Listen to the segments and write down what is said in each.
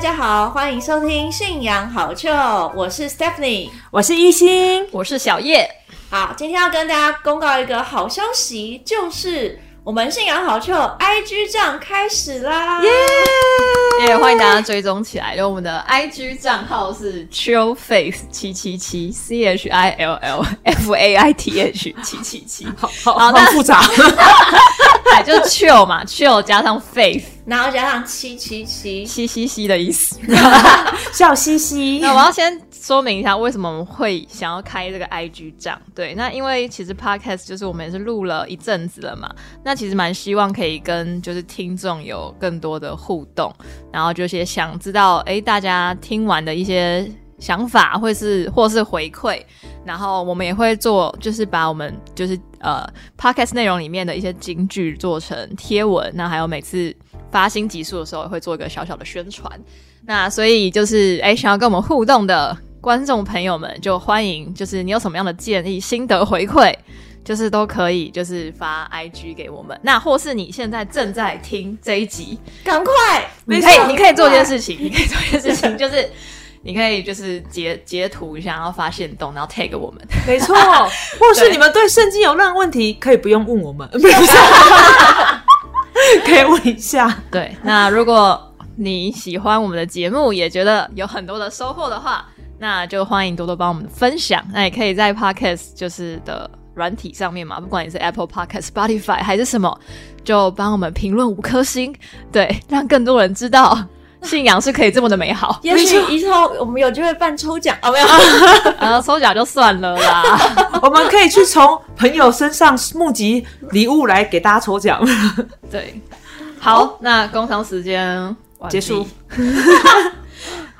家好，欢迎收听《信仰好趣》，我是 Stephanie，我是一心，我是小叶。好，今天要跟大家公告一个好消息，就是我们信仰好趣 IG 账开始啦！耶！也欢迎大家追踪起来，因为我们的 IG 账号是 Chill Faith 七七七 C H I L L F A I T H 七七七，好好好复杂，哎，就是 Chill 嘛，Chill 加上 Faith，然后加上七七七，嘻嘻嘻的意思，笑嘻嘻。那我要先说明一下，为什么我们会想要开这个 IG 账？对，那因为其实 Podcast 就是我们也是录了一阵子了嘛，那其实蛮希望可以跟就是听众有更多的互动。然后就是想知道，哎，大家听完的一些想法，或是或是回馈，然后我们也会做，就是把我们就是呃 podcast 内容里面的一些金句做成贴文，那还有每次发新集数的时候，会做一个小小的宣传。那所以就是，哎，想要跟我们互动的观众朋友们，就欢迎，就是你有什么样的建议、心得回馈。就是都可以，就是发 IG 给我们。那或是你现在正在听这一集，赶快，你可以，你可以做一件事情，你可以做一件事情，就是 你可以就是截截图一下，然后发现动，然后 tag 我们。没错，或是你们对圣经有任何问题，可以不用问我们，可以问一下。对，那如果你喜欢我们的节目，也觉得有很多的收获的话，那就欢迎多多帮我们分享。那也可以在 Podcast 就是的。软体上面嘛，不管你是 Apple Podcast、Spotify 还是什么，就帮我们评论五颗星，对，让更多人知道 信仰是可以这么的美好。也许以后我们有机会办抽奖哦，没有，然 后抽奖就算了啦。我们可以去从朋友身上募集礼物来给大家抽奖。对，好，那工商时间结束。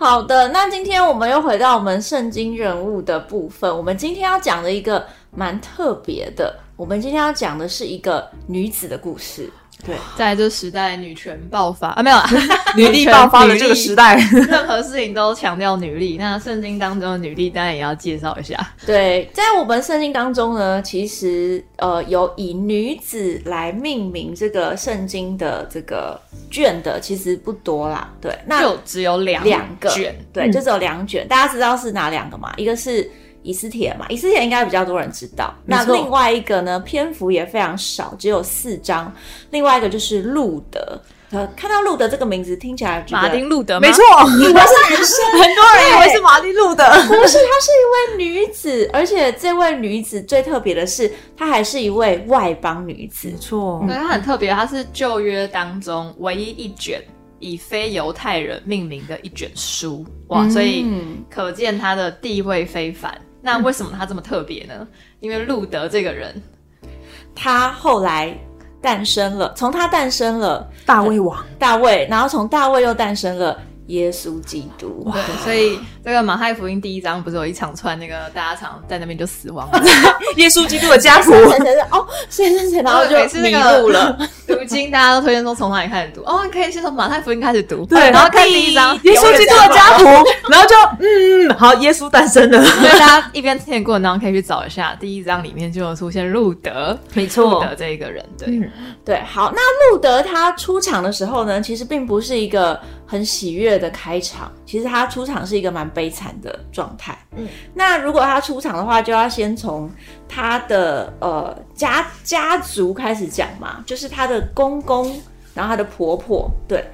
好的，那今天我们又回到我们圣经人物的部分。我们今天要讲的一个蛮特别的，我们今天要讲的是一个女子的故事。对，在这时代，女权爆发啊，没有啊，女力爆发的这个时代，任何事情都强调女力。那圣经当中的女力，当然也要介绍一下。对，在我们圣经当中呢，其实呃，有以女子来命名这个圣经的这个卷的，其实不多啦。对，那就只有两两个卷，对，就只有两卷。大家知道是哪两个吗？一个是。以斯帖嘛，以斯帖应该比较多人知道。那另外一个呢，篇幅也非常少，只有四章。另外一个就是路德。呃，看到路德这个名字听起来，马丁路德，没错，以为是男生，很多人以为是马丁路德，不是，她是一位女子，而且这位女子最特别的是，她还是一位外邦女子。没错，对，她很特别，她是旧约当中唯一一卷以非犹太人命名的一卷书。哇，所以可见她的地位非凡。那为什么他这么特别呢？因为路德这个人，他后来诞生了，从他诞生了大卫王大卫，然后从大卫又诞生了。耶稣基督，对，所以这个马太福音第一章不是有一长串那个大家常在那边就死亡，耶稣基督的家谱，哦，谁谁谁，然后就迷路了。读经大家都推荐说从哪里开始读？哦，可以先从马太福音开始读，对，然后看第一章耶稣基督的家谱，然后就嗯嗯，好，耶稣诞生了。所以大家一边听的过程当中可以去找一下，第一章里面就有出现路德，没错，路德这一个人，对对，好，那路德他出场的时候呢，其实并不是一个。很喜悦的开场，其实他出场是一个蛮悲惨的状态。嗯，那如果他出场的话，就要先从他的呃家家族开始讲嘛，就是他的公公，然后他的婆婆。对，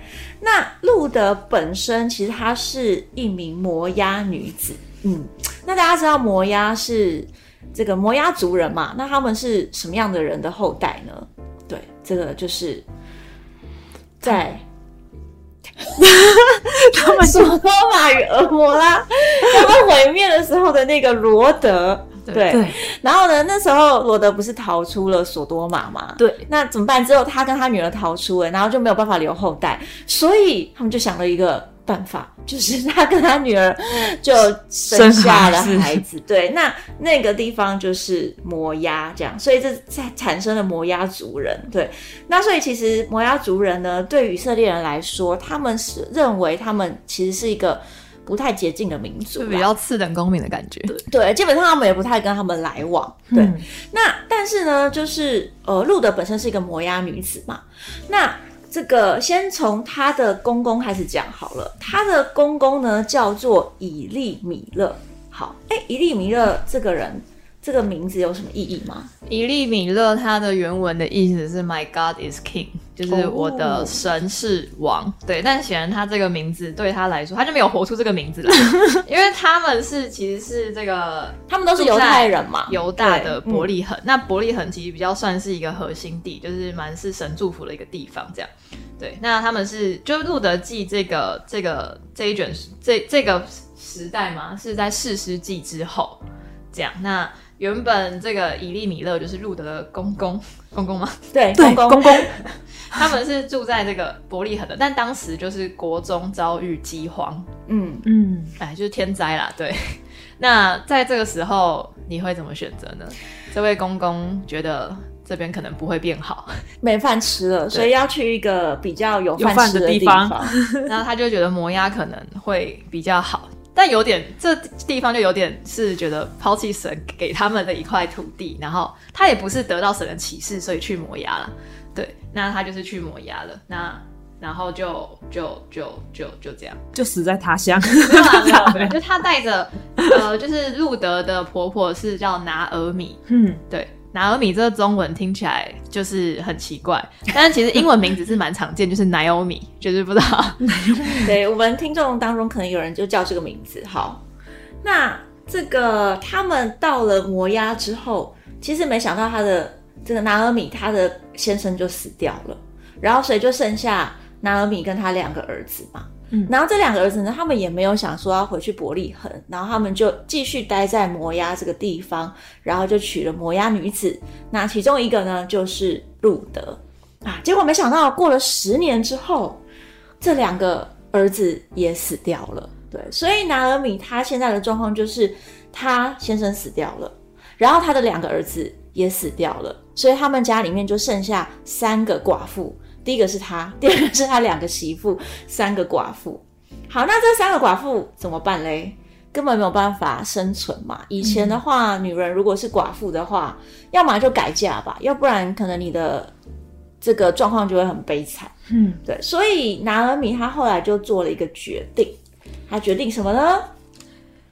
那路德本身其实她是一名摩押女子。嗯，那大家知道摩押是这个摩押族人嘛？那他们是什么样的人的后代呢？对，这个就是在。他们说多玛与俄摩拉他们毁灭的时候的那个罗德，对，然后呢，那时候罗德不是逃出了索多玛嘛？对，那怎么办？之后他跟他女儿逃出了，然后就没有办法留后代，所以他们就想了一个。办法 就是他跟他女儿就生下了孩子，对，那那个地方就是摩押这样，所以这才产生了摩押族人，对，那所以其实摩押族人呢，对以色列人来说，他们是认为他们其实是一个不太洁净的民族，比较次等公民的感觉，对，基本上他们也不太跟他们来往，对，那但是呢，就是呃，路德本身是一个摩押女子嘛，那。这个先从他的公公开始讲好了。他的公公呢叫做以利米勒。好，哎，以利米勒这个人。这个名字有什么意义吗？伊利米勒他的原文的意思是 My God is King，就是我的神是王。对，但显然他这个名字对他来说，他就没有活出这个名字来，因为他们是其实是这个，他们都是犹太人嘛，犹大的伯利恒。那伯利恒其实比较算是一个核心地，就是蛮是神祝福的一个地方。这样，对，那他们是就路德记这个这个这一卷这这个时代嘛，是在四世纪之后这样。那原本这个以利米勒就是路德的公公，公公吗？对，公公。公公，他们是住在这个伯利恒的，但当时就是国中遭遇饥荒，嗯。嗯，哎，就是天灾啦。对，那在这个时候你会怎么选择呢？这位公公觉得这边可能不会变好，没饭吃了，所以要去一个比较有饭吃的地方，然后他就觉得摩押可能会比较好。但有点，这地方就有点是觉得抛弃神给他们的一块土地，然后他也不是得到神的启示，所以去磨牙了。对，那他就是去磨牙了。那然后就就就就就这样，就死在他乡。没有，就他带着呃，就是路德的婆婆是叫拿尔米，嗯，对。拿尔米这个中文听起来就是很奇怪，但是其实英文名字是蛮常见，就是 Naomi，就是不知道。对我们听众当中可能有人就叫这个名字。好，那这个他们到了摩押之后，其实没想到他的这个拿尔米他的先生就死掉了，然后所以就剩下拿尔米跟他两个儿子嘛。嗯，然后这两个儿子呢，他们也没有想说要回去伯利恒，然后他们就继续待在摩押这个地方，然后就娶了摩押女子。那其中一个呢，就是路德啊。结果没想到过了十年之后，这两个儿子也死掉了。对，所以拿尔米他现在的状况就是他先生死掉了，然后他的两个儿子也死掉了，所以他们家里面就剩下三个寡妇。第一个是他，第二个是他两个媳妇，三个寡妇。好，那这三个寡妇怎么办嘞？根本没有办法生存嘛。以前的话，女人如果是寡妇的话，要么就改嫁吧，要不然可能你的这个状况就会很悲惨。嗯，对。所以拿尔米他后来就做了一个决定，他决定什么呢？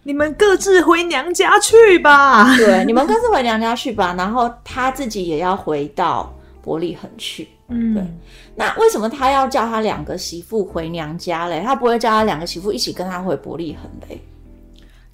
你们各自回娘家去吧。对，你们各自回娘家去吧。然后他自己也要回到伯利恒去。嗯，对。那为什么他要叫他两个媳妇回娘家嘞？他不会叫他两个媳妇一起跟他回伯利恒嘞？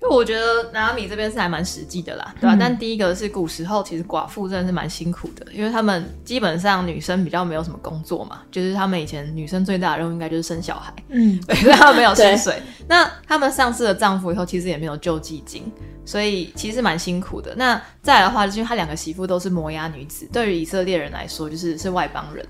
因为我觉得拿米这边是还蛮实际的啦，对吧？但第一个是古时候其实寡妇真的是蛮辛苦的，因为他们基本上女生比较没有什么工作嘛，就是他们以前女生最大的任务应该就是生小孩，嗯，对，所以他们没有薪水。那他们丧失了丈夫以后，其实也没有救济金，所以其实蛮辛苦的。那再来的话，就是他两个媳妇都是摩押女子，对于以色列人来说，就是是外邦人。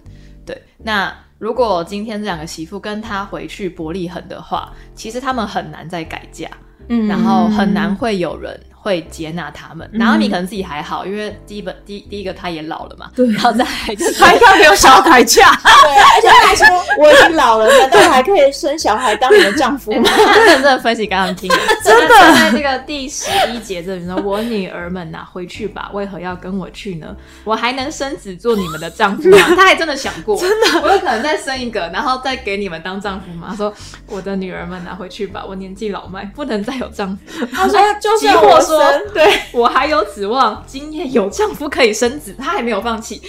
对，那如果今天这两个媳妇跟他回去伯利恒的话，其实他们很难再改嫁，嗯，然后很难会有人。会接纳他们，然后你可能自己还好，因为第一本第第一个他也老了嘛，对，然后再就是他应该没有想要改嫁，对，而且他说我已经老了，难道还可以生小孩当你的丈夫吗？认真的分析给他们听，真的，在这个第十一节这里说，我女儿们呐，回去吧，为何要跟我去呢？我还能生子做你们的丈夫吗？他还真的想过，真的，我有可能再生一个，然后再给你们当丈夫吗？说我的女儿们拿，回去吧，我年纪老迈，不能再有丈夫。他说就是我说对。我还有指望，今夜有丈夫可以生子，他还没有放弃。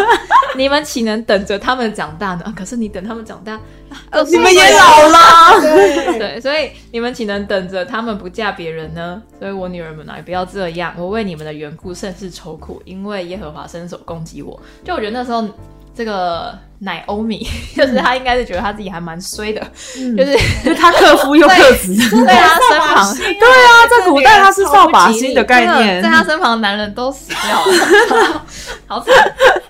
你们岂能等着他们长大呢？可是你等他们长大，你们也老了。对，所以你们岂能等着他们不嫁别人呢？所以我女儿们啊，也不要这样。我为你们的缘故甚是愁苦，因为耶和华伸手攻击我。就我觉得那时候。这个奶欧米，就是他应该是觉得他自己还蛮衰的，就是 他克夫又克 子，在他身旁，对啊，在古代他是扫把星的概念，在他身旁的男人都死掉了，好惨，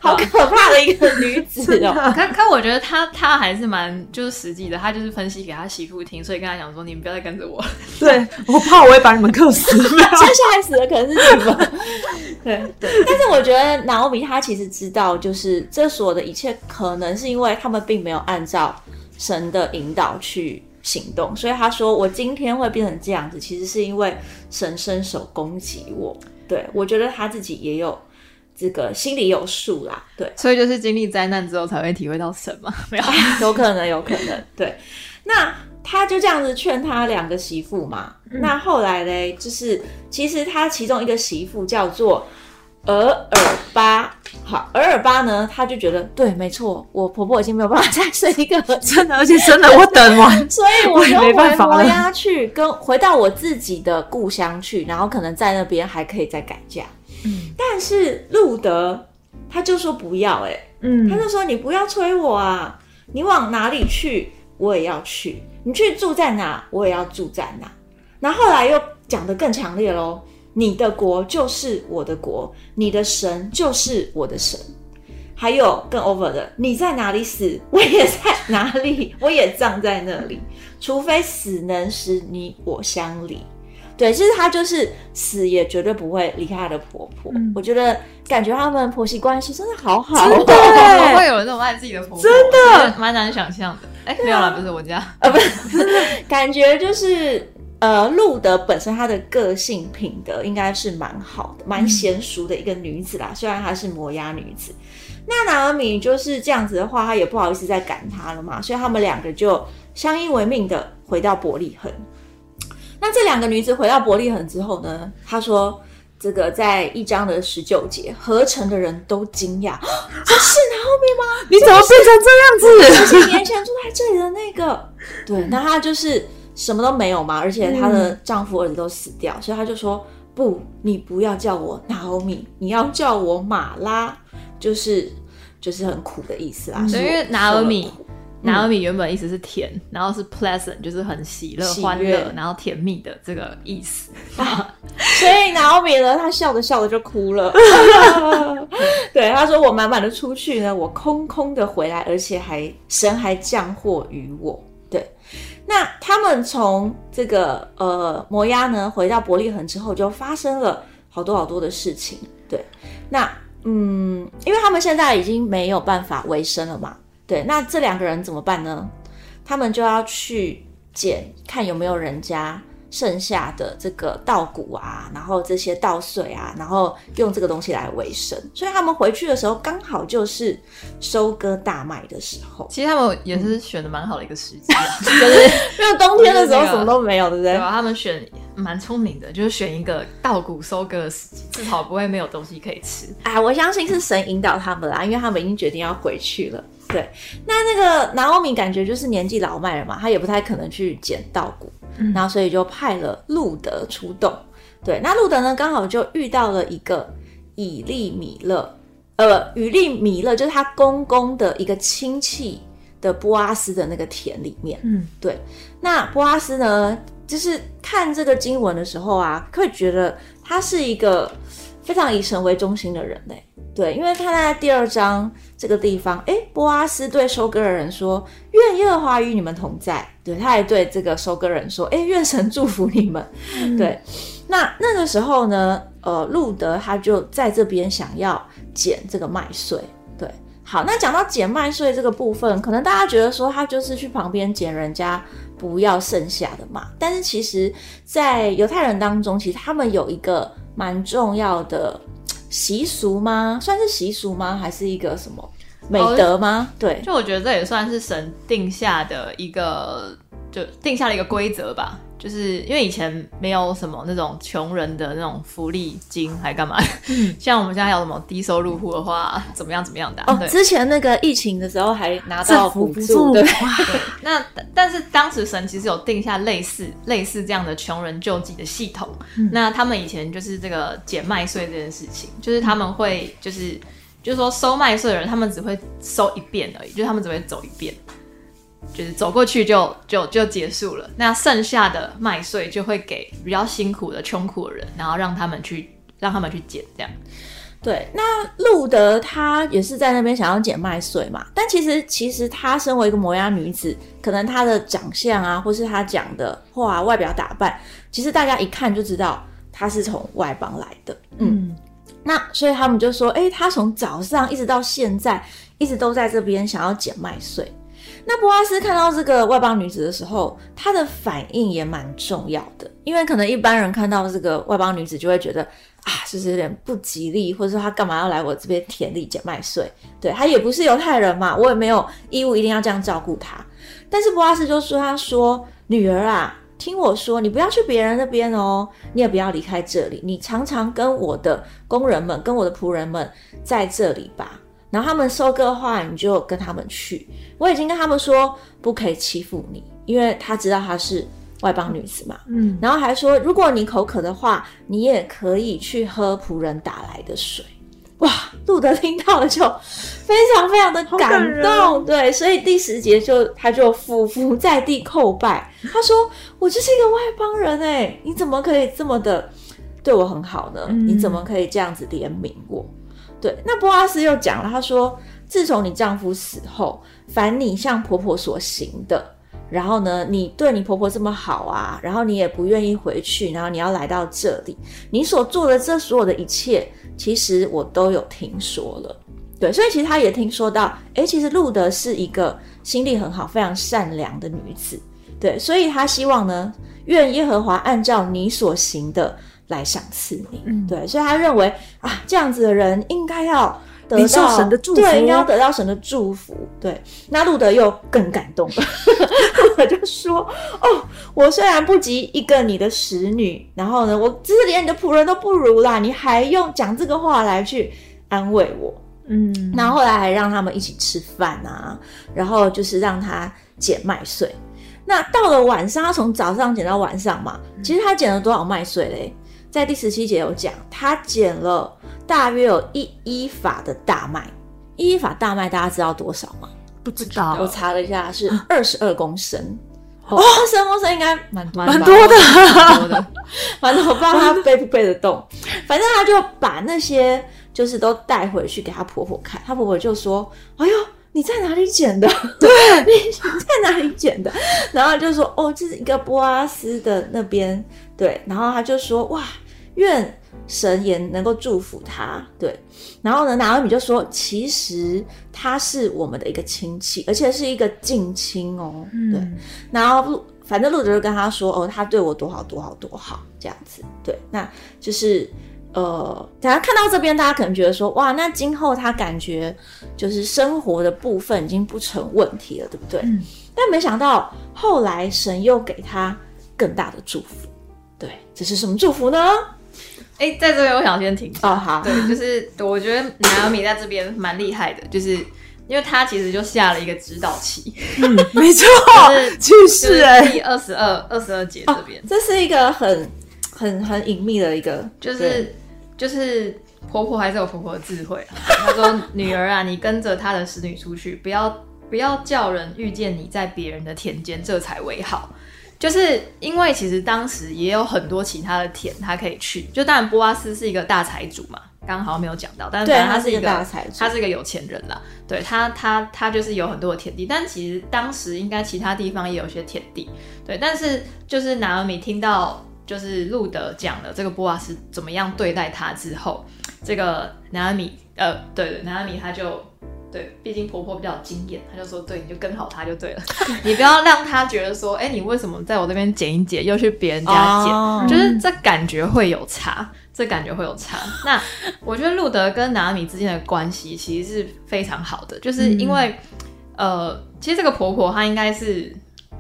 好。可怕的一个女子哦。可可，我觉得他他还是蛮就是实际的，他就是分析给他媳妇听，所以跟他讲说，你们不要再跟着我，对我怕我会把你们克死，接下来死的可能是你们。对对，但是我觉得拿欧米他其实知道，就是这所有。的一切可能是因为他们并没有按照神的引导去行动，所以他说我今天会变成这样子，其实是因为神伸手攻击我。对我觉得他自己也有这个心里有数啦。对，所以就是经历灾难之后才会体会到神嘛，没有？有可能，有可能。对，那他就这样子劝他两个媳妇嘛。那后来嘞，就是其实他其中一个媳妇叫做。尔尔巴，好，额尔巴呢，他就觉得对，没错，我婆婆已经没有办法再生一个，真的，而且真的，我等完，所以我就回摩押去，跟回到我自己的故乡去，然后可能在那边还可以再改嫁。嗯，但是路德他就说不要，哎，嗯，他就说你不要催我啊，你往哪里去，我也要去，你去住在哪，我也要住在哪。那后来又讲得更强烈喽。你的国就是我的国，你的神就是我的神。还有更 over 的，你在哪里死，我也在哪里，我也葬在那里。除非死能使你我相离。对，其实她就是死也绝对不会离开她的婆婆。我觉得感觉他们婆媳关系真的好好，真的会有人这么爱自己的婆婆，真的蛮难想象的。哎，没有了，不是我家啊，不是，感觉就是。呃，路德本身她的个性品德应该是蛮好的，蛮娴熟的一个女子啦。虽然她是摩押女子，那拿尔米就是这样子的话，她也不好意思再赶她了嘛，所以他们两个就相依为命的回到伯利恒。那这两个女子回到伯利恒之后呢，她说：“这个在一章的十九节，合成的人都惊讶，这是拿后面吗？你怎么变成这样子？十几年前住在这里的那个，对，那她就是。”什么都没有嘛，而且她的丈夫儿子都死掉，所以她就说：“不，你不要叫我 Naomi，，你要叫我马拉，就是就是很苦的意思啦。”因为拿欧米，拿欧米原本意思是甜，然后是 pleasant，就是很喜乐、欢乐，然后甜蜜的这个意思。所以拿欧米呢，她笑着笑着就哭了。对，她说：“我满满的出去呢，我空空的回来，而且还神还降祸于我。”对。那他们从这个呃摩押呢回到伯利恒之后，就发生了好多好多的事情。对，那嗯，因为他们现在已经没有办法维生了嘛。对，那这两个人怎么办呢？他们就要去捡，看有没有人家。剩下的这个稻谷啊，然后这些稻穗啊，然后用这个东西来维生，所以他们回去的时候刚好就是收割大麦的时候。其实他们也是选的蛮好的一个时机啊，就是因为冬天的时候什么都没有，对不对？对吧？他们选蛮聪明的，就是选一个稻谷收割的时机，至少不会没有东西可以吃。哎，我相信是神引导他们啦，因为他们已经决定要回去了。对，那那个南欧米感觉就是年纪老迈了嘛，他也不太可能去捡稻谷。然后，所以就派了路德出动。对，那路德呢，刚好就遇到了一个以利米勒，呃，以利米勒就是他公公的一个亲戚的波阿斯的那个田里面。嗯，对。那波阿斯呢，就是看这个经文的时候啊，会觉得他是一个非常以神为中心的人嘞。对，因为他在第二章这个地方，哎，波阿斯对收割的人说：“愿耶和华与你们同在。”对，他还对这个收割人说：“哎，愿神祝福你们。”对，那那个时候呢，呃，路德他就在这边想要捡这个麦穗。对，好，那讲到捡麦穗这个部分，可能大家觉得说他就是去旁边捡人家不要剩下的嘛，但是其实，在犹太人当中，其实他们有一个蛮重要的。习俗吗？算是习俗吗？还是一个什么美德吗？对，就我觉得这也算是神定下的一个，就定下了一个规则吧。就是因为以前没有什么那种穷人的那种福利金，还干嘛？像我们现在有什么低收入户的话，怎么样怎么样的？哦，之前那个疫情的时候还拿到补助，对。那但是当时神其实有定下类似类似这样的穷人救济的系统。那他们以前就是这个减麦穗这件事情，就是他们会就是就是说收麦穗的人，他们只会收一遍而已，就是他们只会走一遍。就是走过去就就就结束了，那剩下的麦穗就会给比较辛苦的穷苦的人，然后让他们去让他们去捡这样。对，那路德他也是在那边想要捡麦穗嘛，但其实其实她身为一个摩押女子，可能她的长相啊，或是她讲的话、外表打扮，其实大家一看就知道她是从外邦来的。嗯，那所以他们就说，哎，她从早上一直到现在，一直都在这边想要捡麦穗。那波阿斯看到这个外邦女子的时候，他的反应也蛮重要的，因为可能一般人看到这个外邦女子就会觉得啊，就是有点不吉利，或者说他干嘛要来我这边田里捡麦穗？对他也不是犹太人嘛，我也没有义务一定要这样照顾他。但是波阿斯就说：“他说女儿啊，听我说，你不要去别人那边哦，你也不要离开这里，你常常跟我的工人们、跟我的仆人们在这里吧。然后他们收割的话，你就跟他们去。我已经跟他们说，不可以欺负你，因为他知道他是。”外邦女子嘛，嗯，然后还说，如果你口渴的话，你也可以去喝仆人打来的水。哇，路德听到了就非常非常的感动，对，所以第十节就他就俯伏在地叩拜，他说：“我就是一个外邦人哎，你怎么可以这么的对我很好呢？你怎么可以这样子怜悯我？”对，那波阿斯又讲了，他说：“自从你丈夫死后，凡你向婆婆所行的。”然后呢，你对你婆婆这么好啊，然后你也不愿意回去，然后你要来到这里，你所做的这所有的一切，其实我都有听说了。对，所以其实他也听说到，诶，其实路德是一个心地很好、非常善良的女子。对，所以他希望呢，愿耶和华按照你所行的来赏赐你。对，所以他认为啊，这样子的人应该要。得到神的祝福，对，应该要得到神的祝福。对，那路德又更感动了，路德就说：“哦，我虽然不及一个你的使女，然后呢，我只是连你的仆人都不如啦，你还用讲这个话来去安慰我。”嗯，那后来还让他们一起吃饭啊，然后就是让他捡麦穗。那到了晚上，他从早上捡到晚上嘛，其实他捡了多少麦穗嘞？在第十七节有讲，他捡了。大约有一一法的大麦，一一法大麦大家知道多少吗？不知道，我查了一下是二十二公升。哦，二十二公升应该蛮蛮多的，蛮多的。反正我不知道他背不背得动，反正他就把那些就是都带回去给他婆婆看，他婆婆就说：“哎呦，你在哪里捡的？对，你在哪里捡的？”然后就说：“哦，这是一个波阿斯的那边。”对，然后他就说：“哇，愿。”神也能够祝福他，对。然后呢，拿尔米就说，其实他是我们的一个亲戚，而且是一个近亲哦，对。然后反正路德就跟他说，哦，他对我多好多好多好，这样子，对。那就是呃，大家看到这边，大家可能觉得说，哇，那今后他感觉就是生活的部分已经不成问题了，对不对？嗯。但没想到后来神又给他更大的祝福，对，这是什么祝福呢？哎，在这边我想先停哦，好，对，就是我觉得南尔米在这边蛮厉害的，就是因为他其实就下了一个指导棋，嗯，没错，就是第二十二二十二节这边，这是一个很很很隐秘的一个，就是就是婆婆还是有婆婆的智慧，她说女儿啊，你跟着她的使女出去，不要不要叫人遇见你在别人的田间，这才为好。就是因为其实当时也有很多其他的田，他可以去。就当然波阿斯是一个大财主嘛，刚好没有讲到，但是他是一个大财主，他是一个有钱人啦。对他，他他就是有很多的田地，但其实当时应该其他地方也有些田地。对，但是就是拿尔米听到就是路德讲了这个波瓦斯怎么样对待他之后，这个拿尔米呃，对对，拿尔米他就。对，毕竟婆婆比较经验，她就说：“对，你就跟好她就对了，你不要让她觉得说，哎，你为什么在我这边剪一剪，又去别人家剪，就是这感觉会有差，这感觉会有差。那我觉得路德跟拿米之间的关系其实是非常好的，就是因为，呃，其实这个婆婆她应该是。”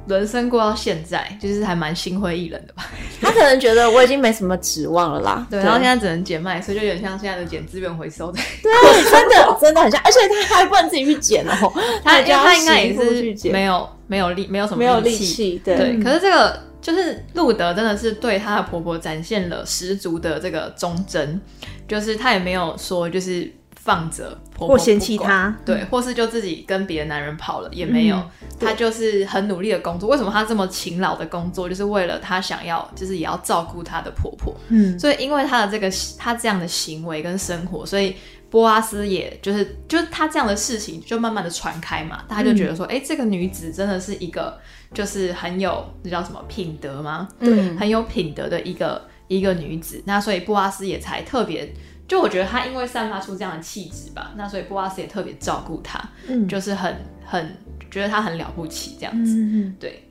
人生过到现在，就是还蛮心灰意冷的吧。他可能觉得我已经没什么指望了啦。对，然后现在只能捡麦，所以就有点像现在的捡资源回收的。对，真的真的很像，而且他还不能自己去捡哦。他他应该也是没有没有力，没有什么没有力气。对，可是这个就是路德真的是对他的婆婆展现了十足的这个忠贞，就是他也没有说就是。放着婆婆或嫌弃她，对，或是就自己跟别的男人跑了，也没有。她就是很努力的工作。为什么她这么勤劳的工作？就是为了她想要，就是也要照顾她的婆婆。嗯，所以因为她的这个她这样的行为跟生活，所以波阿斯也就是就是他这样的事情就慢慢的传开嘛。大家就觉得说，哎，这个女子真的是一个就是很有那叫什么品德吗？嗯，很有品德的一个一个女子。那所以波阿斯也才特别。就我觉得他因为散发出这样的气质吧，那所以波阿斯也特别照顾他，嗯，就是很很觉得他很了不起这样子，嗯对。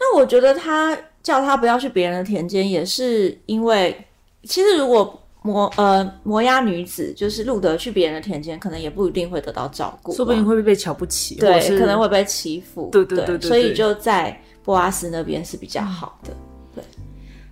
那我觉得他叫他不要去别人的田间，也是因为其实如果摩呃摩押女子，就是路德去别人的田间，可能也不一定会得到照顾，说不定会被瞧不起，对，可能会被欺负，对对对对，所以就在波阿斯那边是比较好的。对，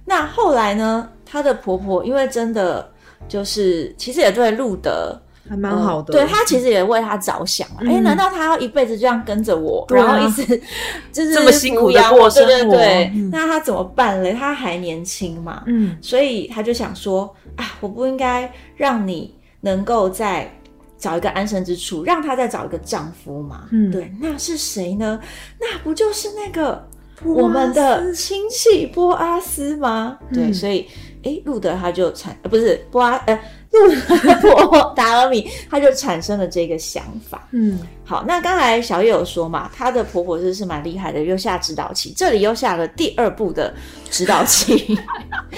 那后来呢，她的婆婆因为真的就是其实也对路德。还蛮好的，对他其实也为他着想啊。哎，难道他要一辈子这样跟着我，然后一直 就是这么辛苦的过生活？对，那他怎么办嘞？他还年轻嘛，嗯，所以他就想说啊，我不应该让你能够再找一个安身之处，让她再找一个丈夫嘛。嗯，对，那是谁呢？那不就是那个我们的亲戚波阿斯吗？对，所以哎，路德他就产不是波阿呃。路波达尔米，他就产生了这个想法。嗯，好，那刚才小叶有说嘛，她的婆婆是是蛮厉害的，又下指导棋，这里又下了第二步的指导棋。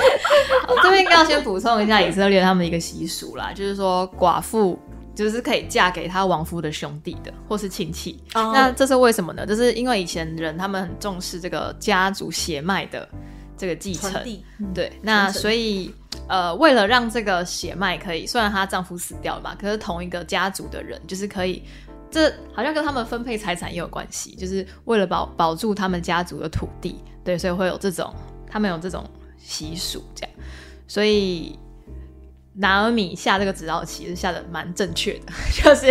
这边要先补充一下以色列他们一个习俗啦，就是说寡妇就是可以嫁给他亡夫的兄弟的，或是亲戚。那这是为什么呢？就是因为以前人他们很重视这个家族血脉的这个继承。对，那所以。呃，为了让这个血脉可以，虽然她丈夫死掉了嘛，可是同一个家族的人就是可以，这好像跟他们分配财产也有关系，就是为了保保住他们家族的土地，对，所以会有这种他们有这种习俗这样，所以拿尔米下这个指导棋是下的蛮正确的，就是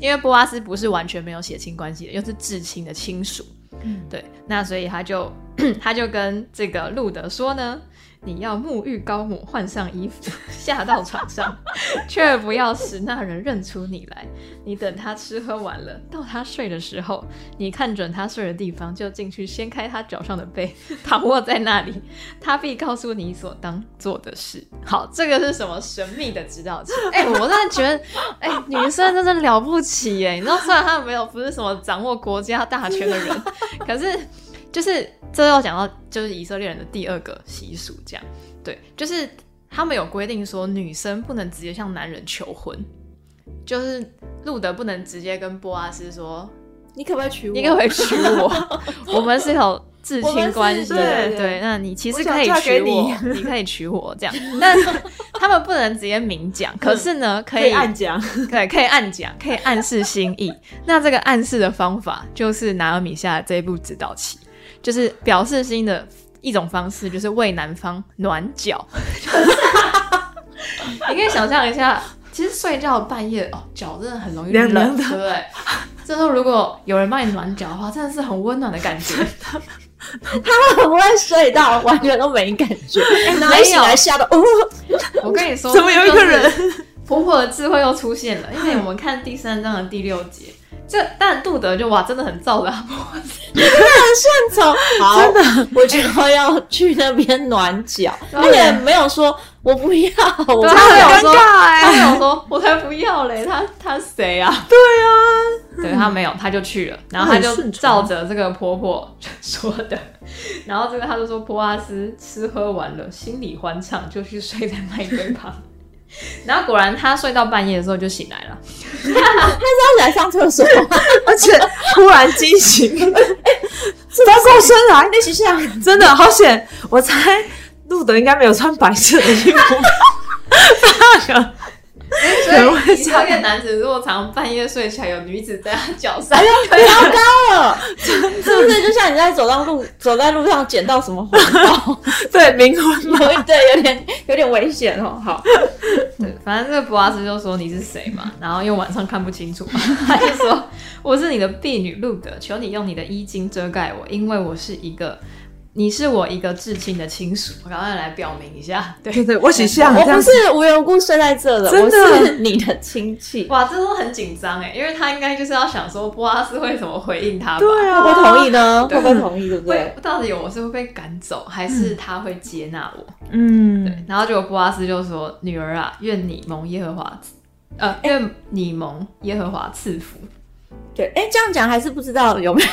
因为波阿斯不是完全没有血亲关系的，又是至亲的亲属，嗯，对，那所以他就 他就跟这个路德说呢。你要沐浴高抹，换上衣服，下到床上，却不要使那人认出你来。你等他吃喝完了，到他睡的时候，你看准他睡的地方，就进去掀开他脚上的被，躺卧在那里，他必告诉你所当做的事。好，这个是什么神秘的指导器？哎，我真的觉得，哎，女生真的了不起哎！你知道，虽然他没有不是什么掌握国家大权的人，可是。就是这要讲到，就是以色列人的第二个习俗，这样对，就是他们有规定说，女生不能直接向男人求婚，就是路德不能直接跟波阿斯说，你可不可以娶我？你可不可以娶我？我们是有至亲关系，对对，那你其实可以娶我，你可以娶我这样，但 他们不能直接明讲，可是呢，可以暗讲，对，可以暗讲，可以暗示心意。那这个暗示的方法，就是拿尔米下这一步指导棋。就是表示心的一种方式，就是为男方暖脚。你可以想象一下，其实睡觉半夜哦，脚真的很容易冷，对不对？这时候如果有人帮你暖脚的话，真的是很温暖的感觉。他们很会睡到完全都没感觉，然后醒来吓得哦。我跟你说，怎么有一个人？婆婆的智慧又出现了，因为我们看第三章的第六节。这但杜德就哇，真的很燥的，你很顺从，真的，我就要去那边暖脚，他也没有说我不要，我他没有说，他没有说，我才不要嘞，他他谁啊？对啊，对他没有，他就去了，然后他就照着这个婆婆说的，然后这个他就说，波阿斯吃喝完了，心里欢畅，就去睡在麦堆旁。然后果然，他睡到半夜的时候就醒来了。他是要来上厕所，而且突然惊醒，翻过身来，那是像真的好险！我猜路德应该没有穿白色的衣服。那个。所以，少年男子如果常半夜睡起来，有女子在他脚上，糟糕了，是不是？就像你在走到路，走在路上捡到什么红包，对，冥婚吗？对，有点有点危险哦。好，对，反正这个博阿斯就说你是谁嘛，然后因为晚上看不清楚嘛，他就说我是你的婢女路德，求你用你的衣襟遮盖我，因为我是一个。你是我一个至亲的亲属，我赶快来表明一下。对对，我喜像，我不是无缘无故睡在这的，我是你的亲戚。哇，这都很紧张哎，因为他应该就是要想说波阿斯会怎么回应他吧？对啊，会不会同意呢？会不会同意？对不对？到底我是会被赶走，还是他会接纳我？嗯，对。然后结果波阿斯就说：“女儿啊，愿你蒙耶和华，呃，愿你蒙耶和华赐福。”对，哎，这样讲还是不知道有没有。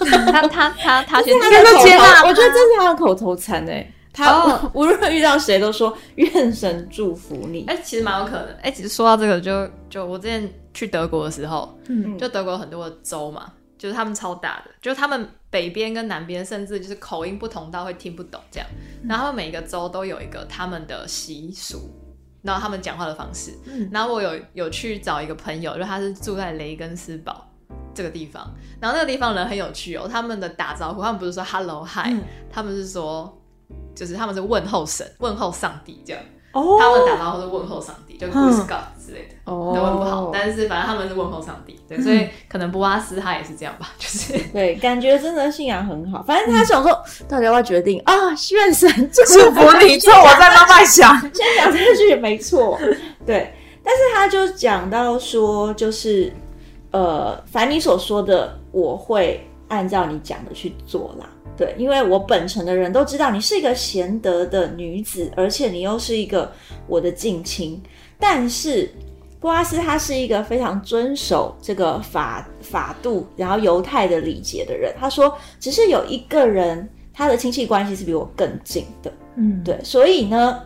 他他他他先接纳，我觉得这是他的口头禅哎。他 无论遇到谁都说愿神祝福你。哎，其实蛮有可能。哎，其实说到这个，就就我之前去德国的时候，嗯，就德国很多的州嘛，就是他们超大的，就是他们北边跟南边甚至就是口音不同到会听不懂这样。然后每一个州都有一个他们的习俗。然后他们讲话的方式。然后我有有去找一个朋友，就他是住在雷根斯堡这个地方，然后那个地方人很有趣哦，他们的打招呼，他们不是说 hello hi，、他们是说就是他们是问候神，问候上帝这样。哦他们打招呼是问候上帝，就 Good 嗯 God 之类的，哦德文不好，但是反正他们是问候上帝，对，所以可能波阿斯他也是这样吧，就是对，感觉真的信仰很好。反正他想说，到底要不要决定啊？愿神祝祝福你，之后我再慢慢想。先讲这句也没错，对。但是他就讲到说，就是呃，凡你所说的，我会按照你讲的去做啦。对，因为我本城的人都知道你是一个贤德的女子，而且你又是一个我的近亲。但是波阿斯他是一个非常遵守这个法法度，然后犹太的礼节的人。他说，只是有一个人，他的亲戚关系是比我更近的。嗯，对，所以呢，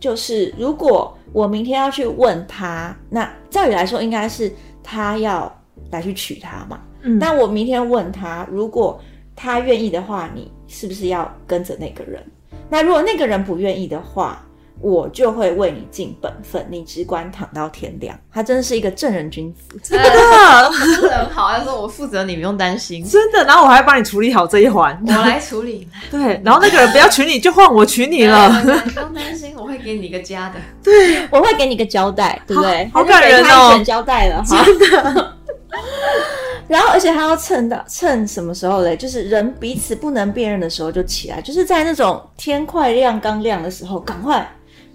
就是如果我明天要去问他，那照理来说应该是他要来去娶她嘛。嗯那我明天问他，如果他愿意的话，你是不是要跟着那个人？那如果那个人不愿意的话，我就会为你尽本分，你只管躺到天亮。他真的是一个正人君子。真的不是很好，他说我负责你，不用担心，真的，然后我还帮你处理好这一环。我来处理。对，然后那个人不要娶你，就换我娶你了。不用担心，我会给你一个家的。对我会给你一个交代，对不对？好感人哦交代了哈。真的。然后，而且还要趁到趁什么时候嘞？就是人彼此不能辨认的时候就起来，就是在那种天快亮刚亮的时候，赶快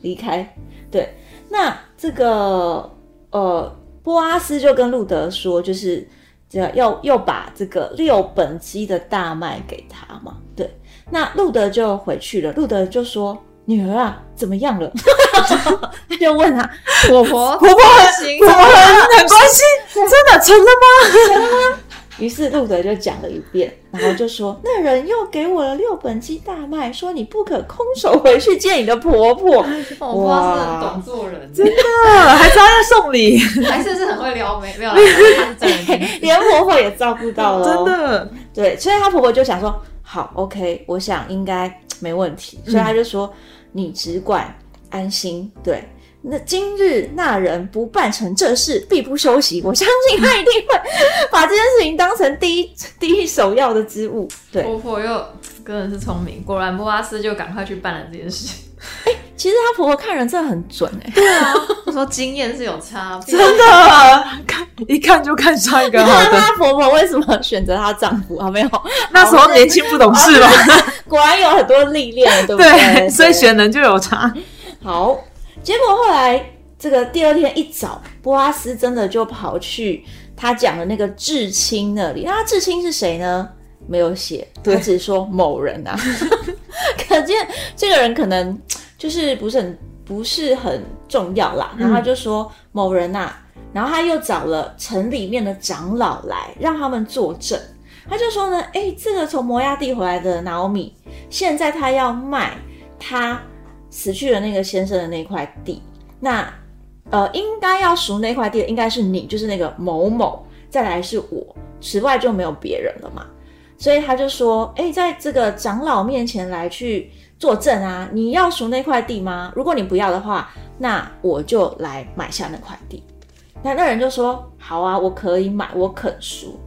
离开。对，那这个呃，波阿斯就跟路德说，就是要要要把这个六本基的大麦给他嘛。对，那路德就回去了。路德就说：“女儿啊，怎么样了？” 他就问他婆婆，婆婆很行婆婆很很关心，真的成了吗？成 了于是路德就讲了一遍，然后就说：“那人又给我了六本鸡大麦，说你不可空手回去见你的婆婆。我不知道是很懂做人，真的啊还是要送礼，还是是很会撩妹，没有。连婆婆也照顾到了，真。的。对，所以她婆婆就想说：好，OK，我想应该没问题。所以他就说：你只管安心。对，那今日那人不办成这事，必不休息。我相信他一定会把这件事情当成第一第一首要的之务。对，婆婆又真的是聪明，果然波阿斯就赶快去办了这件事。其实她婆婆看人真的很准哎、对啊，我说经验是有差，真的，看一看就看上一个好那的。她婆婆为什么选择她丈夫啊？没有，那时候年轻不懂事吧？果然有很多历练，对不对，所以选人就有差。好。结果后来这个第二天一早，波阿斯真的就跑去他讲的那个至亲那里。那他至亲是谁呢？没有写，他只说某人啊。可见这个人可能就是不是很不是很重要啦。然后他就说某人呐、然后他又找了城里面的长老来，让他们作证。他就说呢，哎，这个从摩亚地回来的拿欧米，现在他要卖他死去的那个先生的那块地，那呃，应该要赎那块地的应该是你，就是那个某某，再来是我，此外就没有别人了嘛。所以他就说，哎，在这个长老面前来去作证啊，你要赎那块地吗？如果你不要的话，那我就来买下那块地。那那人就说，好啊，我可以买，我肯赎。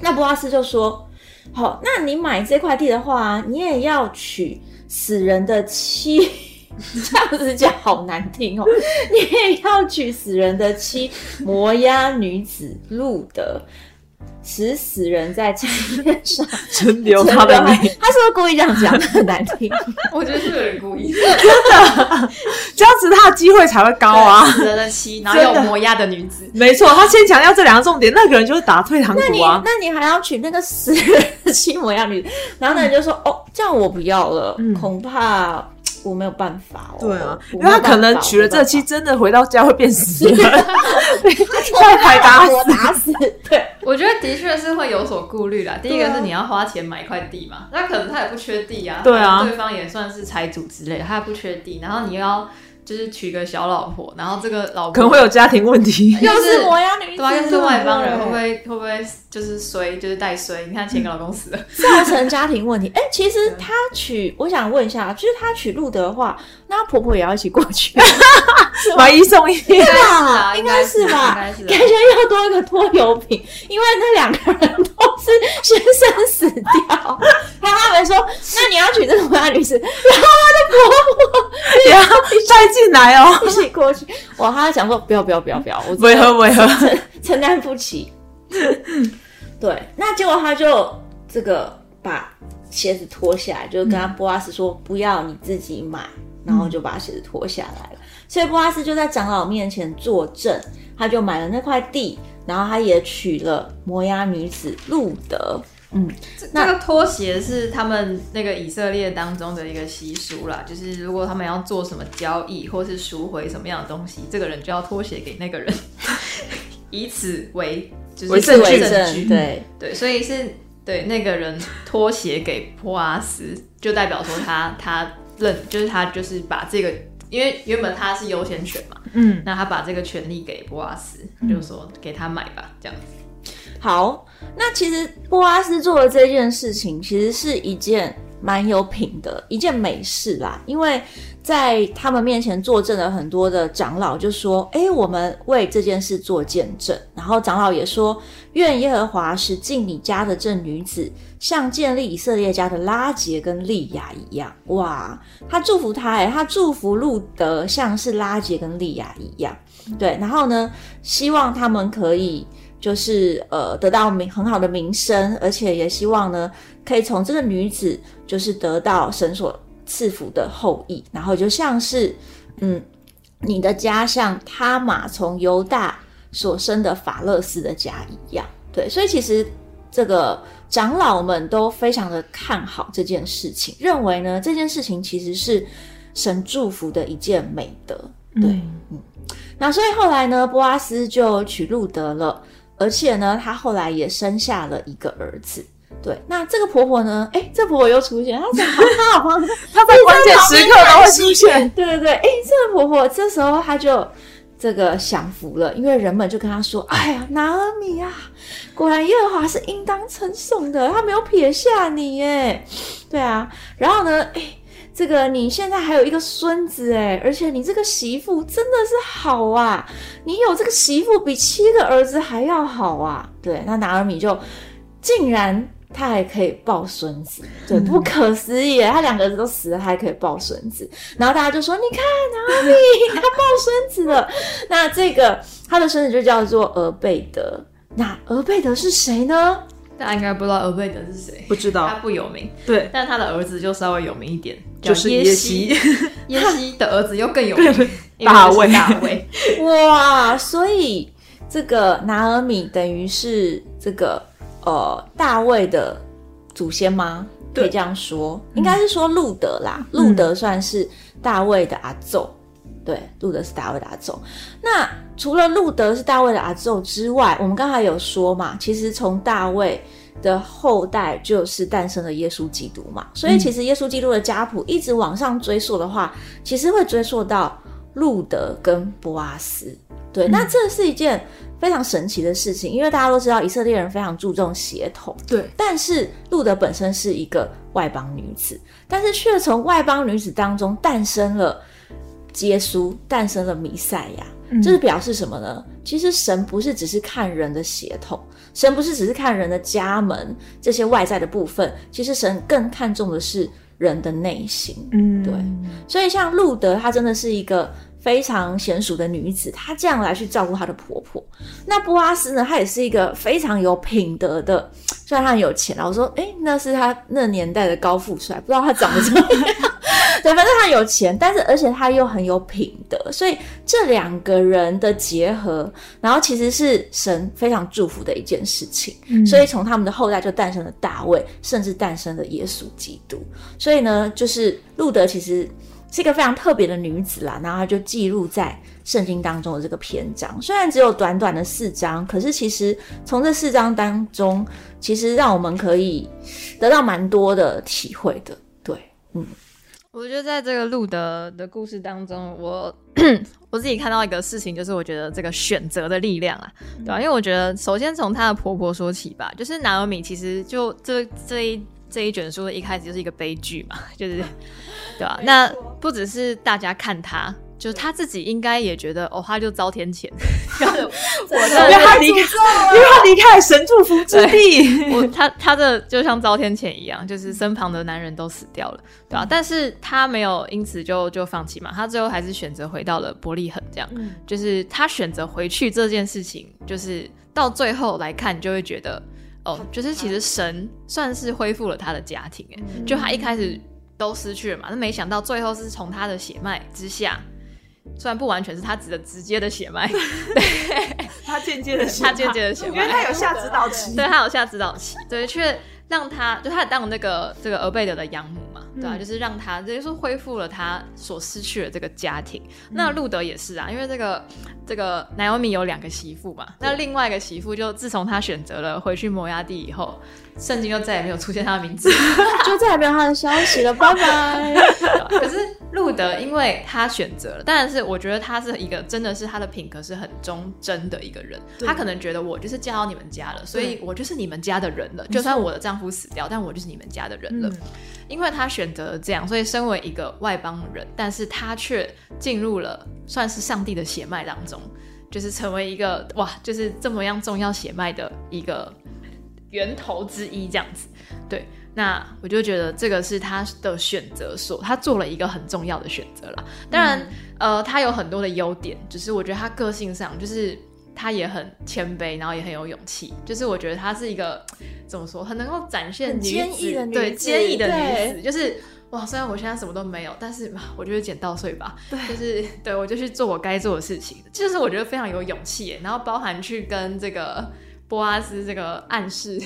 那波阿斯就说，好，那你买这块地的话，你也要娶死人的妻。这样子讲好难听哦！你也要娶死人的妻摩押女子路德，使死人在场面上存留他的他，是不是故意这样讲？很难听。我觉得是有人故意的。这样子他的机会才会高啊。死人的妻，然后有摩押的女子，没错，他先强调这两个重点，那个人就是打退堂鼓啊。那你还要娶那个死人的妻摩押女子，然后那人就说：“哦，这样我不要了，恐怕我没有办法哦。”对啊，因为他可能娶了这妻，真的回到家会变死人，没有办法太太打死我。打死。对，我觉得的确是会有所顾虑啦。第一个是你要花钱买一块地嘛，那可能他也不缺地啊，对啊对方也算是财主之类的，他也不缺地，然后你又要就是娶个小老婆，然后这个老婆可能会有家庭问题。又是摩崖女子，对吧？又是外邦人，会不会会不会就是衰，就是带衰？你看前一个老公死了，造成家庭问题？哎、其实他娶，我想问一下，就是他娶路德的话，那她婆婆也要一起过去，买一送一，对吧？应应该该是吧？感觉又多一个拖油瓶，因为那两个人都是先生死掉。还有他们说，那你要娶这个摩崖女子，然后他的婆婆也要带进来哦。一起过去。哇，他想说不要不要不要不要，我违和违和，承担不起。对，那结果他就这个把鞋子脱下来，就跟他波阿斯说不要你自己买，然后就把鞋子脱下来了。所以波阿斯就在长老面前作证，他就买了那块地，然后他也娶了摩押女子路德。嗯，这个拖鞋是他们那个以色列当中的一个习俗啦，就是如果他们要做什么交易或是赎回什么样的东西，这个人就要拖鞋给那个人，以此为就是为证据证据。对，对，所以是对那个人拖鞋给波阿斯，就代表说他他认就是他就是把这个，因为原本他是优先权嘛，嗯，那他把这个权利给波阿斯，就说给他买吧，这样子。好，那其实波阿斯做的这件事情，其实是一件蛮有品的一件美事啦。因为在他们面前作证的很多的长老就说：“哎，我们为这件事做见证。”然后长老也说：“愿耶和华使进你家的这女子，像建立以色列家的拉结跟利亚一样。”哇，他祝福他，哎，他祝福路德像是拉结跟利亚一样。对，然后呢，希望他们可以。就是呃得到名很好的名声，而且也希望呢可以从这个女子就是得到神所赐福的后裔，然后就像是嗯你的家像他玛从犹大所生的法勒斯的家一样，对，所以其实这个长老们都非常的看好这件事情，认为呢这件事情其实是神祝福的一件美德，对，嗯，那所以后来呢波阿斯就娶路德了。而且呢，他后来也生下了一个儿子。对，那这个婆婆呢？哎，这婆婆又出现，她怎么她好 她在关键时刻都会出现。对对对，哎，这个婆婆这时候她就这个享福了，因为人们就跟他说：“哎呀，拿尔米啊，果然耶和华是应当称颂的，他没有撇下你耶。”对啊，然后呢，哎。这个你现在还有一个孙子哎，而且你这个媳妇真的是好啊！你有这个媳妇比七个儿子还要好啊！对，那拿尔米就竟然他还可以抱孙子，对，不可思议！他两个儿子都死了，他还可以抱孙子。然后大家就说：“你看拿尔米他抱孙子了。”那这个他的孙子就叫做俄贝德。那俄贝德是谁呢？大家应该不知道俄贝德是谁，不知道，他不有名。对，但他的儿子就稍微有名一点，就是耶西。耶西的儿子又更有名，大卫。大卫，哇！所以这个拿尔米等于是这个呃大卫的祖先吗？可以这样说，应该是说路德啦。路德算是大卫的阿奏。对，路德是大卫的阿奏。那除了路德是大卫的阿奏之外，我们刚才有说嘛，其实从大卫的后代就是诞生了耶稣基督嘛。所以其实耶稣基督的家谱一直往上追溯的话，其实会追溯到路德跟波阿斯。对，那这是一件非常神奇的事情，因为大家都知道以色列人非常注重血统。对，但是路德本身是一个外邦女子，但是却从外邦女子当中诞生了。耶稣诞生了弥赛亚，这是表示什么呢？其实神不是只是看人的血统，神不是只是看人的家门这些外在的部分，其实神更看重的是人的内心。嗯，对。所以像路德，他真的是一个非常娴熟的女子，她这样来去照顾她的婆婆。那波阿斯呢？她也是一个非常有品德的，虽然她很有钱啊。我说，哎，那是她那年代的高富帅，不知道他长得怎么 样。对，反正他有钱，但是而且他又很有品德，所以这两个人的结合，然后其实是神非常祝福的一件事情。嗯、所以从他们的后代就诞生了大卫，甚至诞生了耶稣基督。所以呢，就是路德其实是一个非常特别的女子啦，然后她就记录在圣经当中的这个篇章。虽然只有短短的四章，可是其实从这四章当中，其实让我们可以得到蛮多的体会的。对，嗯。我觉得在这个路德的故事当中，我 我自己看到一个事情，就是我觉得这个选择的力量啊，对吧？因为我觉得首先从她的婆婆说起吧，就是拿尔米其实就这这一这一卷书的一开始就是一个悲剧嘛，就是对吧？那不只是大家看他。就是他自己应该也觉得哦，他就遭天谴，我因为他离开，因为他离开了神祝福之地，我他他的就像遭天谴一样，就是身旁的男人都死掉了，对吧？但是他没有因此就就放弃嘛，他最后还是选择回到了伯利恒，这样，就是他选择回去这件事情，就是到最后来看，就会觉得哦，就是其实神算是恢复了他的家庭，哎，就他一开始都失去了嘛，那没想到最后是从他的血脉之下。虽然不完全是他指的直接的血脉，对他间接的，他间接的血脉，因为他有下指导期，对他有下指导期，对，却让他就他当那个这个俄贝德的养母嘛，对啊，就是让他等于说恢复了他所失去的这个家庭。那路德也是啊，因为这个这个奈欧米有两个媳妇嘛，那另外一个媳妇就自从他选择了回去摩崖地以后。圣经又再也没有出现他的名字，就再也没有他的消息了，拜拜。可是路德，因为他选择了，但是我觉得他是一个真的是他的品格是很忠贞的一个人。他可能觉得我就是嫁到你们家了，所以我就是你们家的人了。就算我的丈夫死掉，但我就是你们家的人了。因为他选择了这样，所以身为一个外邦人，但是他却进入了算是上帝的血脉当中，就是成为一个哇，就是这么样重要血脉的一个。源头之一这样子，对，那我就觉得这个是他的选择，所他做了一个很重要的选择啦。当然，呃，他有很多的优点，只是我觉得他个性上，就是他也很谦卑，然后也很有勇气。就是我觉得他是一个怎么说，很能够展现坚毅的对坚毅的女子，就是哇，虽然我现在什么都没有，但是我就捡稻穗吧，对，就是对我就去做我该做的事情，就是我觉得非常有勇气。然后包含去跟这个。波阿斯这个暗示，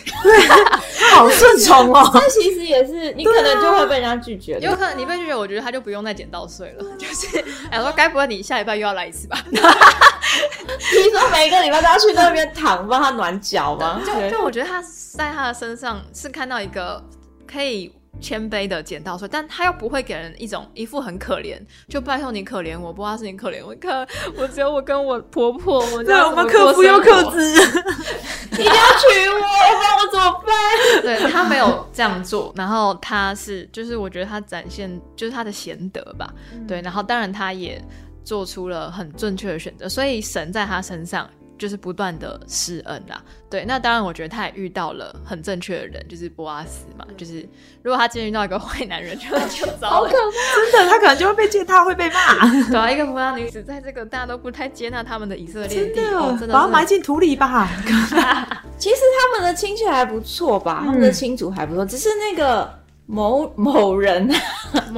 他好顺从哦。这其实也是你可能就会被人家拒绝，有可能你被拒绝，我觉得他就不用再捡稻穗了。就是哎，说该不会你下礼拜又要来一次吧？你说每个礼拜都要去那边躺，帮他暖脚吗？就就我觉得他在他的身上是看到一个可以。谦卑的捡到说，但他又不会给人一种一副很可怜，就拜托你可怜我，不知道是你可怜我，看我只有我跟我婆婆，我对我们克夫又克子，一定要娶我，不然我怎么办？对他没有这样做，然后他是就是我觉得他展现就是他的贤德吧，对，然后当然他也做出了很正确的选择，所以神在他身上。就是不断的施恩啦，对，那当然，我觉得他也遇到了很正确的人，就是波阿斯嘛。就是如果他今天遇到一个坏男人，就就糟了，真的，他可能就会被践踏，会被骂。对啊，一个摩押女子，在这个大家都不太接纳他们的以色列地，真的把他埋进土里吧。其实他们的亲戚还不错吧，他们的亲族还不错，只是那个。某某人。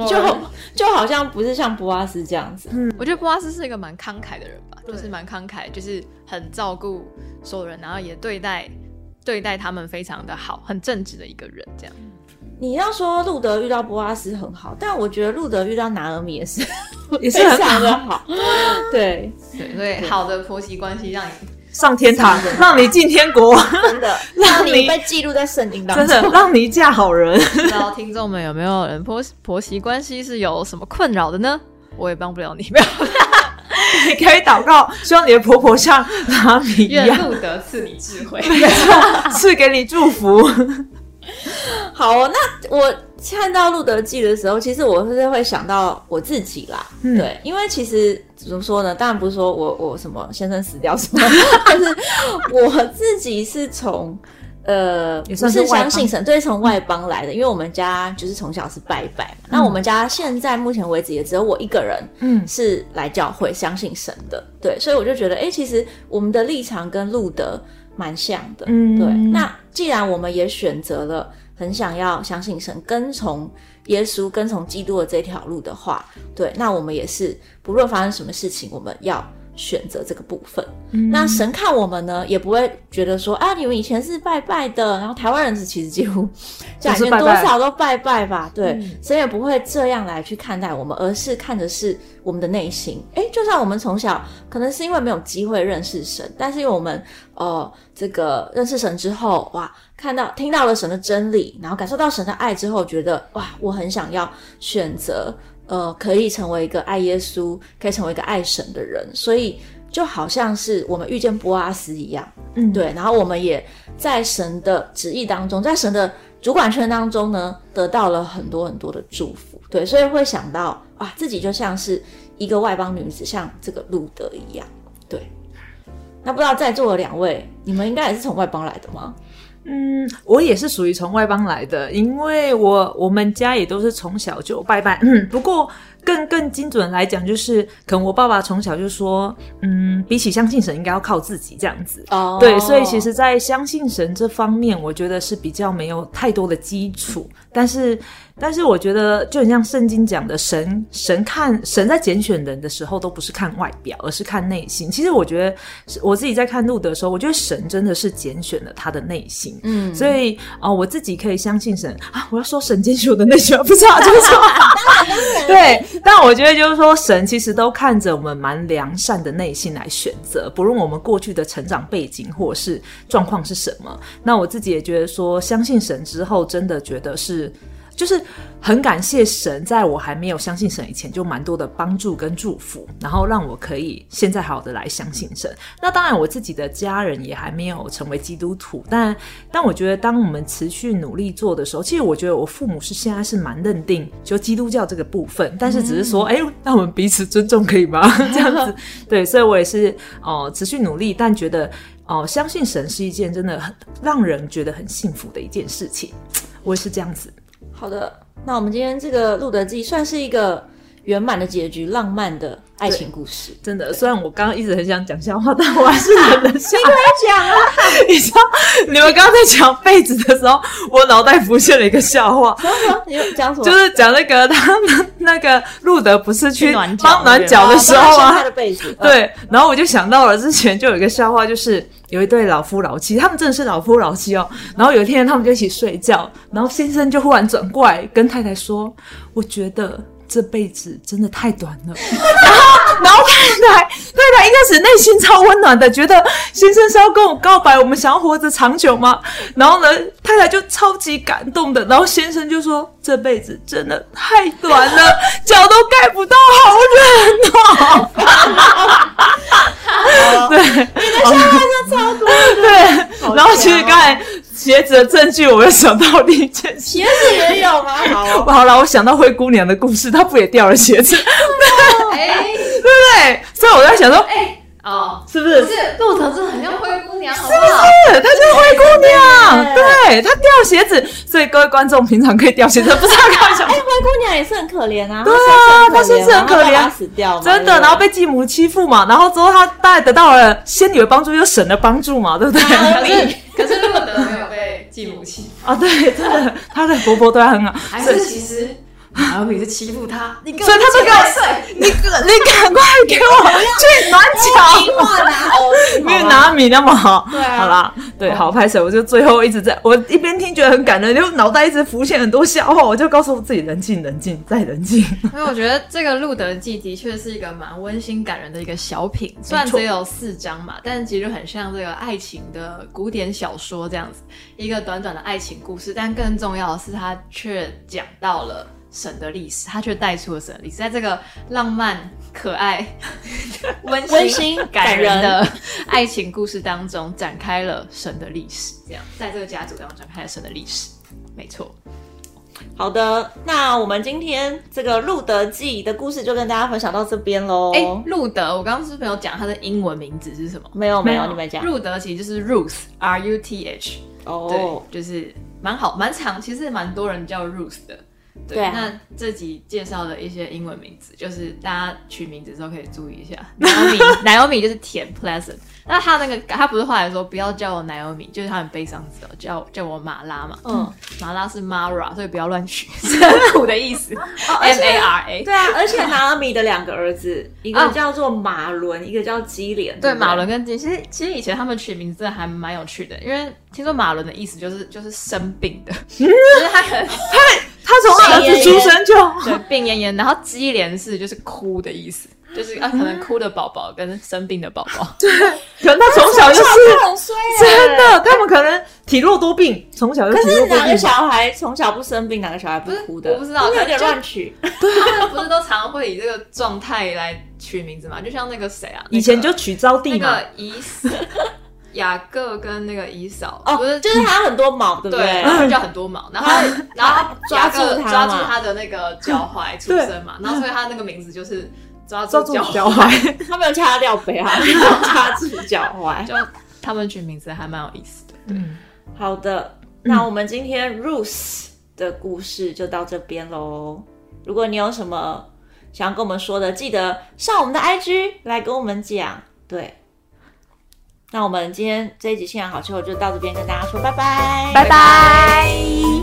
就就好像不是像波阿斯这样子，嗯，我觉得波阿斯是一个蛮慷慨的人吧，就是蛮慷慨，就是很照顾所有人，然后也对待对待他们非常的好，很正直的一个人。这样，你要说路德遇到波阿斯很好，但我觉得路德遇到拿尔米也是 也是非常的好，对。对，所以好的婆媳关系让你。上天堂，让你进天国，真的 让你被记录在圣经当中，真的让你嫁好人。不知道听众们有没有人婆婆媳关系是有什么困扰的呢？我也帮不了你，没有。你可以祷告，希望你的婆婆像拉米一样，路德赐你智慧，赐给你祝福。好，那我看到《路德记》的时候，其实我是会想到我自己啦。对，因为其实怎么说呢？当然不是说我我什么先生死掉什么，但是我自己是从呃不是相信神，对，从外邦来的。因为我们家就是从小是拜拜嘛。那我们家现在目前为止也只有我一个人，嗯，是来教会相信神的。对，所以我就觉得，哎，其实我们的立场跟路德。蛮像的，嗯，对。那既然我们也选择了很想要相信神、跟从耶稣、跟从基督的这条路的话，对，那我们也是不论发生什么事情，我们要选择这个部分。那神看我们呢，也不会觉得说啊，你们以前是拜拜的，然后台湾人是其实几乎 家里面多少都拜拜吧，对，神也不会这样来去看待我们，而是看的是我们的内心。哎，就算我们从小可能是因为没有机会认识神，但是因为我们呃这个认识神之后，哇，看到听到了神的真理，然后感受到神的爱之后，觉得哇，我很想要选择呃可以成为一个爱耶稣，可以成为一个爱神的人，所以。就好像是我们遇见波阿斯一样，嗯，对，然后我们也在神的旨意当中，在神的主管圈当中呢，得到了很多很多的祝福，对，所以会想到啊，自己就像是一个外邦女子，像这个路德一样，对。那不知道在座的两位，你们应该也是从外邦来的吗？嗯，我也是属于从外邦来的，因为我我们家也都是从小就拜拜，嗯，不过。更更精准来讲，就是可能我爸爸从小就说，嗯，比起相信神，应该要靠自己这样子。哦，对，所以其实，在相信神这方面，我觉得是比较没有太多的基础。但是，但是我觉得，就很像圣经讲的，神神看神在拣选人的时候，都不是看外表，而是看内心。其实，我觉得我自己在看路德的时候，我觉得神真的是拣选了他的内心。嗯，所以啊，我自己可以相信神啊。我要说神拣选我的内心，不知道就是说 对。但我觉得就是说，神其实都看着我们蛮良善的内心来选择，不论我们过去的成长背景或是状况是什么。那我自己也觉得说，相信神之后，真的觉得是。就是很感谢神，在我还没有相信神以前，就蛮多的帮助跟祝福，然后让我可以现在好的来相信神。那当然，我自己的家人也还没有成为基督徒，但但我觉得，当我们持续努力做的时候，其实我觉得我父母是现在是蛮认定就基督教这个部分，但是只是说，哎，那我们彼此尊重可以吗？这样子，对，所以我也是哦，持续努力，但觉得哦，相信神是一件真的很让人觉得很幸福的一件事情，我也是这样子。好的，那我们今天这个《路德记》算是一个圆满的结局，浪漫的爱情故事。真的，虽然我刚刚一直很想讲笑话，但我还是忍了下。你可以讲啊！你知道，你们刚刚在讲被子的时候，我脑袋浮现了一个笑话。什么？你讲什么？就是讲那个他们那个路德不是去帮暖脚的时候啊？他的被子。对，然后我就想到了之前就有一个笑话，就是。有一对老夫老妻，他们真的是老夫老妻哦。然后有一天，他们就一起睡觉，然后先生就忽然转过来跟太太说：“我觉得这辈子真的太短了。”然后，然后太太太太一开始内心超温暖的，觉得先生是要跟我告白，我们想要活着长久吗？然后呢，太太就超级感动的，然后先生就说：“这辈子真的太短了，脚都盖不到，好冷哦。” 对，你的笑话就超多。对，然后其实刚才鞋子的证据，我又想到另一件鞋子也有吗？好，好了，我想到灰姑娘的故事，她不也掉了鞋子？对，对不对？所以我在想说，哎。哦，是不是？不是，杜腾真的很像灰姑娘，是不是？她就是灰姑娘，对，她掉鞋子，所以各位观众平常可以掉鞋子，不是开玩笑。哎，灰姑娘也是很可怜啊，对啊，她是不是很可怜？死掉，真的，然后被继母欺负嘛，然后之后她大概得到了仙女的帮助，又神的帮助嘛，对不对？可是，可是陆德没有被继母欺负啊，对，真的，她的婆婆对她很好，还是其实。然后你是欺负他，你所以他就给我睡，你你赶快给我去暖脚，没有拿米那么好。对啊，好啦，对，好拍手。我就最后一直在我一边听觉得很感人，就脑袋一直浮现很多笑话，我就告诉我自己冷静冷静再冷静。因为我觉得这个《路德记》的确是一个蛮温馨感人的一个小品，虽然只有四章嘛，但是其实很像这个爱情的古典小说这样子，一个短短的爱情故事，但更重要的是它却讲到了。神的历史，他却带出了神的历史，在这个浪漫、可爱、温馨、感人的爱情故事当中，展开了神的历史。这样，在这个家族当中展开了神的历史，没错。好的，那我们今天这个路德记的故事就跟大家分享到这边喽。哎，路德，我刚刚是朋友讲他的英文名字是什么？没有，没有，你们讲。路德其实就是 Ruth，R U T H。哦，对，就是蛮好，蛮长，其实蛮多人叫 Ruth 的。对，那这集介绍的一些英文名字，就是大家取名字的时候可以注意一下。Naomi，Naomi 就是甜 pleasant。那他那个他不是后来说不要叫我奶油米就是他很悲伤字哦，叫叫我马拉嘛。嗯，马拉是 Mara，所以不要乱取，是苦的意思。M A R A。对啊，而且 Naomi 的两个儿子，一个叫做马伦，一个叫基连。对，马伦跟基，其实其实以前他们取名字还蛮有趣的，因为听说马伦的意思就是就是生病的，就是他可能他他从儿子出生就对病恹恹，然后鸡连是就是哭的意思。就是啊，可能哭的宝宝跟生病的宝宝，对，可能他从小就是真的，他们可能体弱多病，从小就体弱多病。哪个小孩从小不生病，哪个小孩不哭的？我不知道，有点乱取。他们不是都常会以这个状态来取名字嘛？就像那个谁啊，以前就取招娣嘛，伊 雅各跟那个姨嫂，哦，不是，就是他很多毛，对不对？叫很多毛，然后 然后抓住抓住他的那个脚踝出生嘛，然后所以他那个名字就是。抓住脚踝，他没有掐掉背啊，掐住脚踝。就他们取名字还蛮有意思的。对，好的，那我们今天 Ruth 的故事就到这边喽。如果你有什么想要跟我们说的，记得上我们的 IG 来跟我们讲。对，那我们今天这一集《信仰好气候》就到这边跟大家说拜拜，拜拜。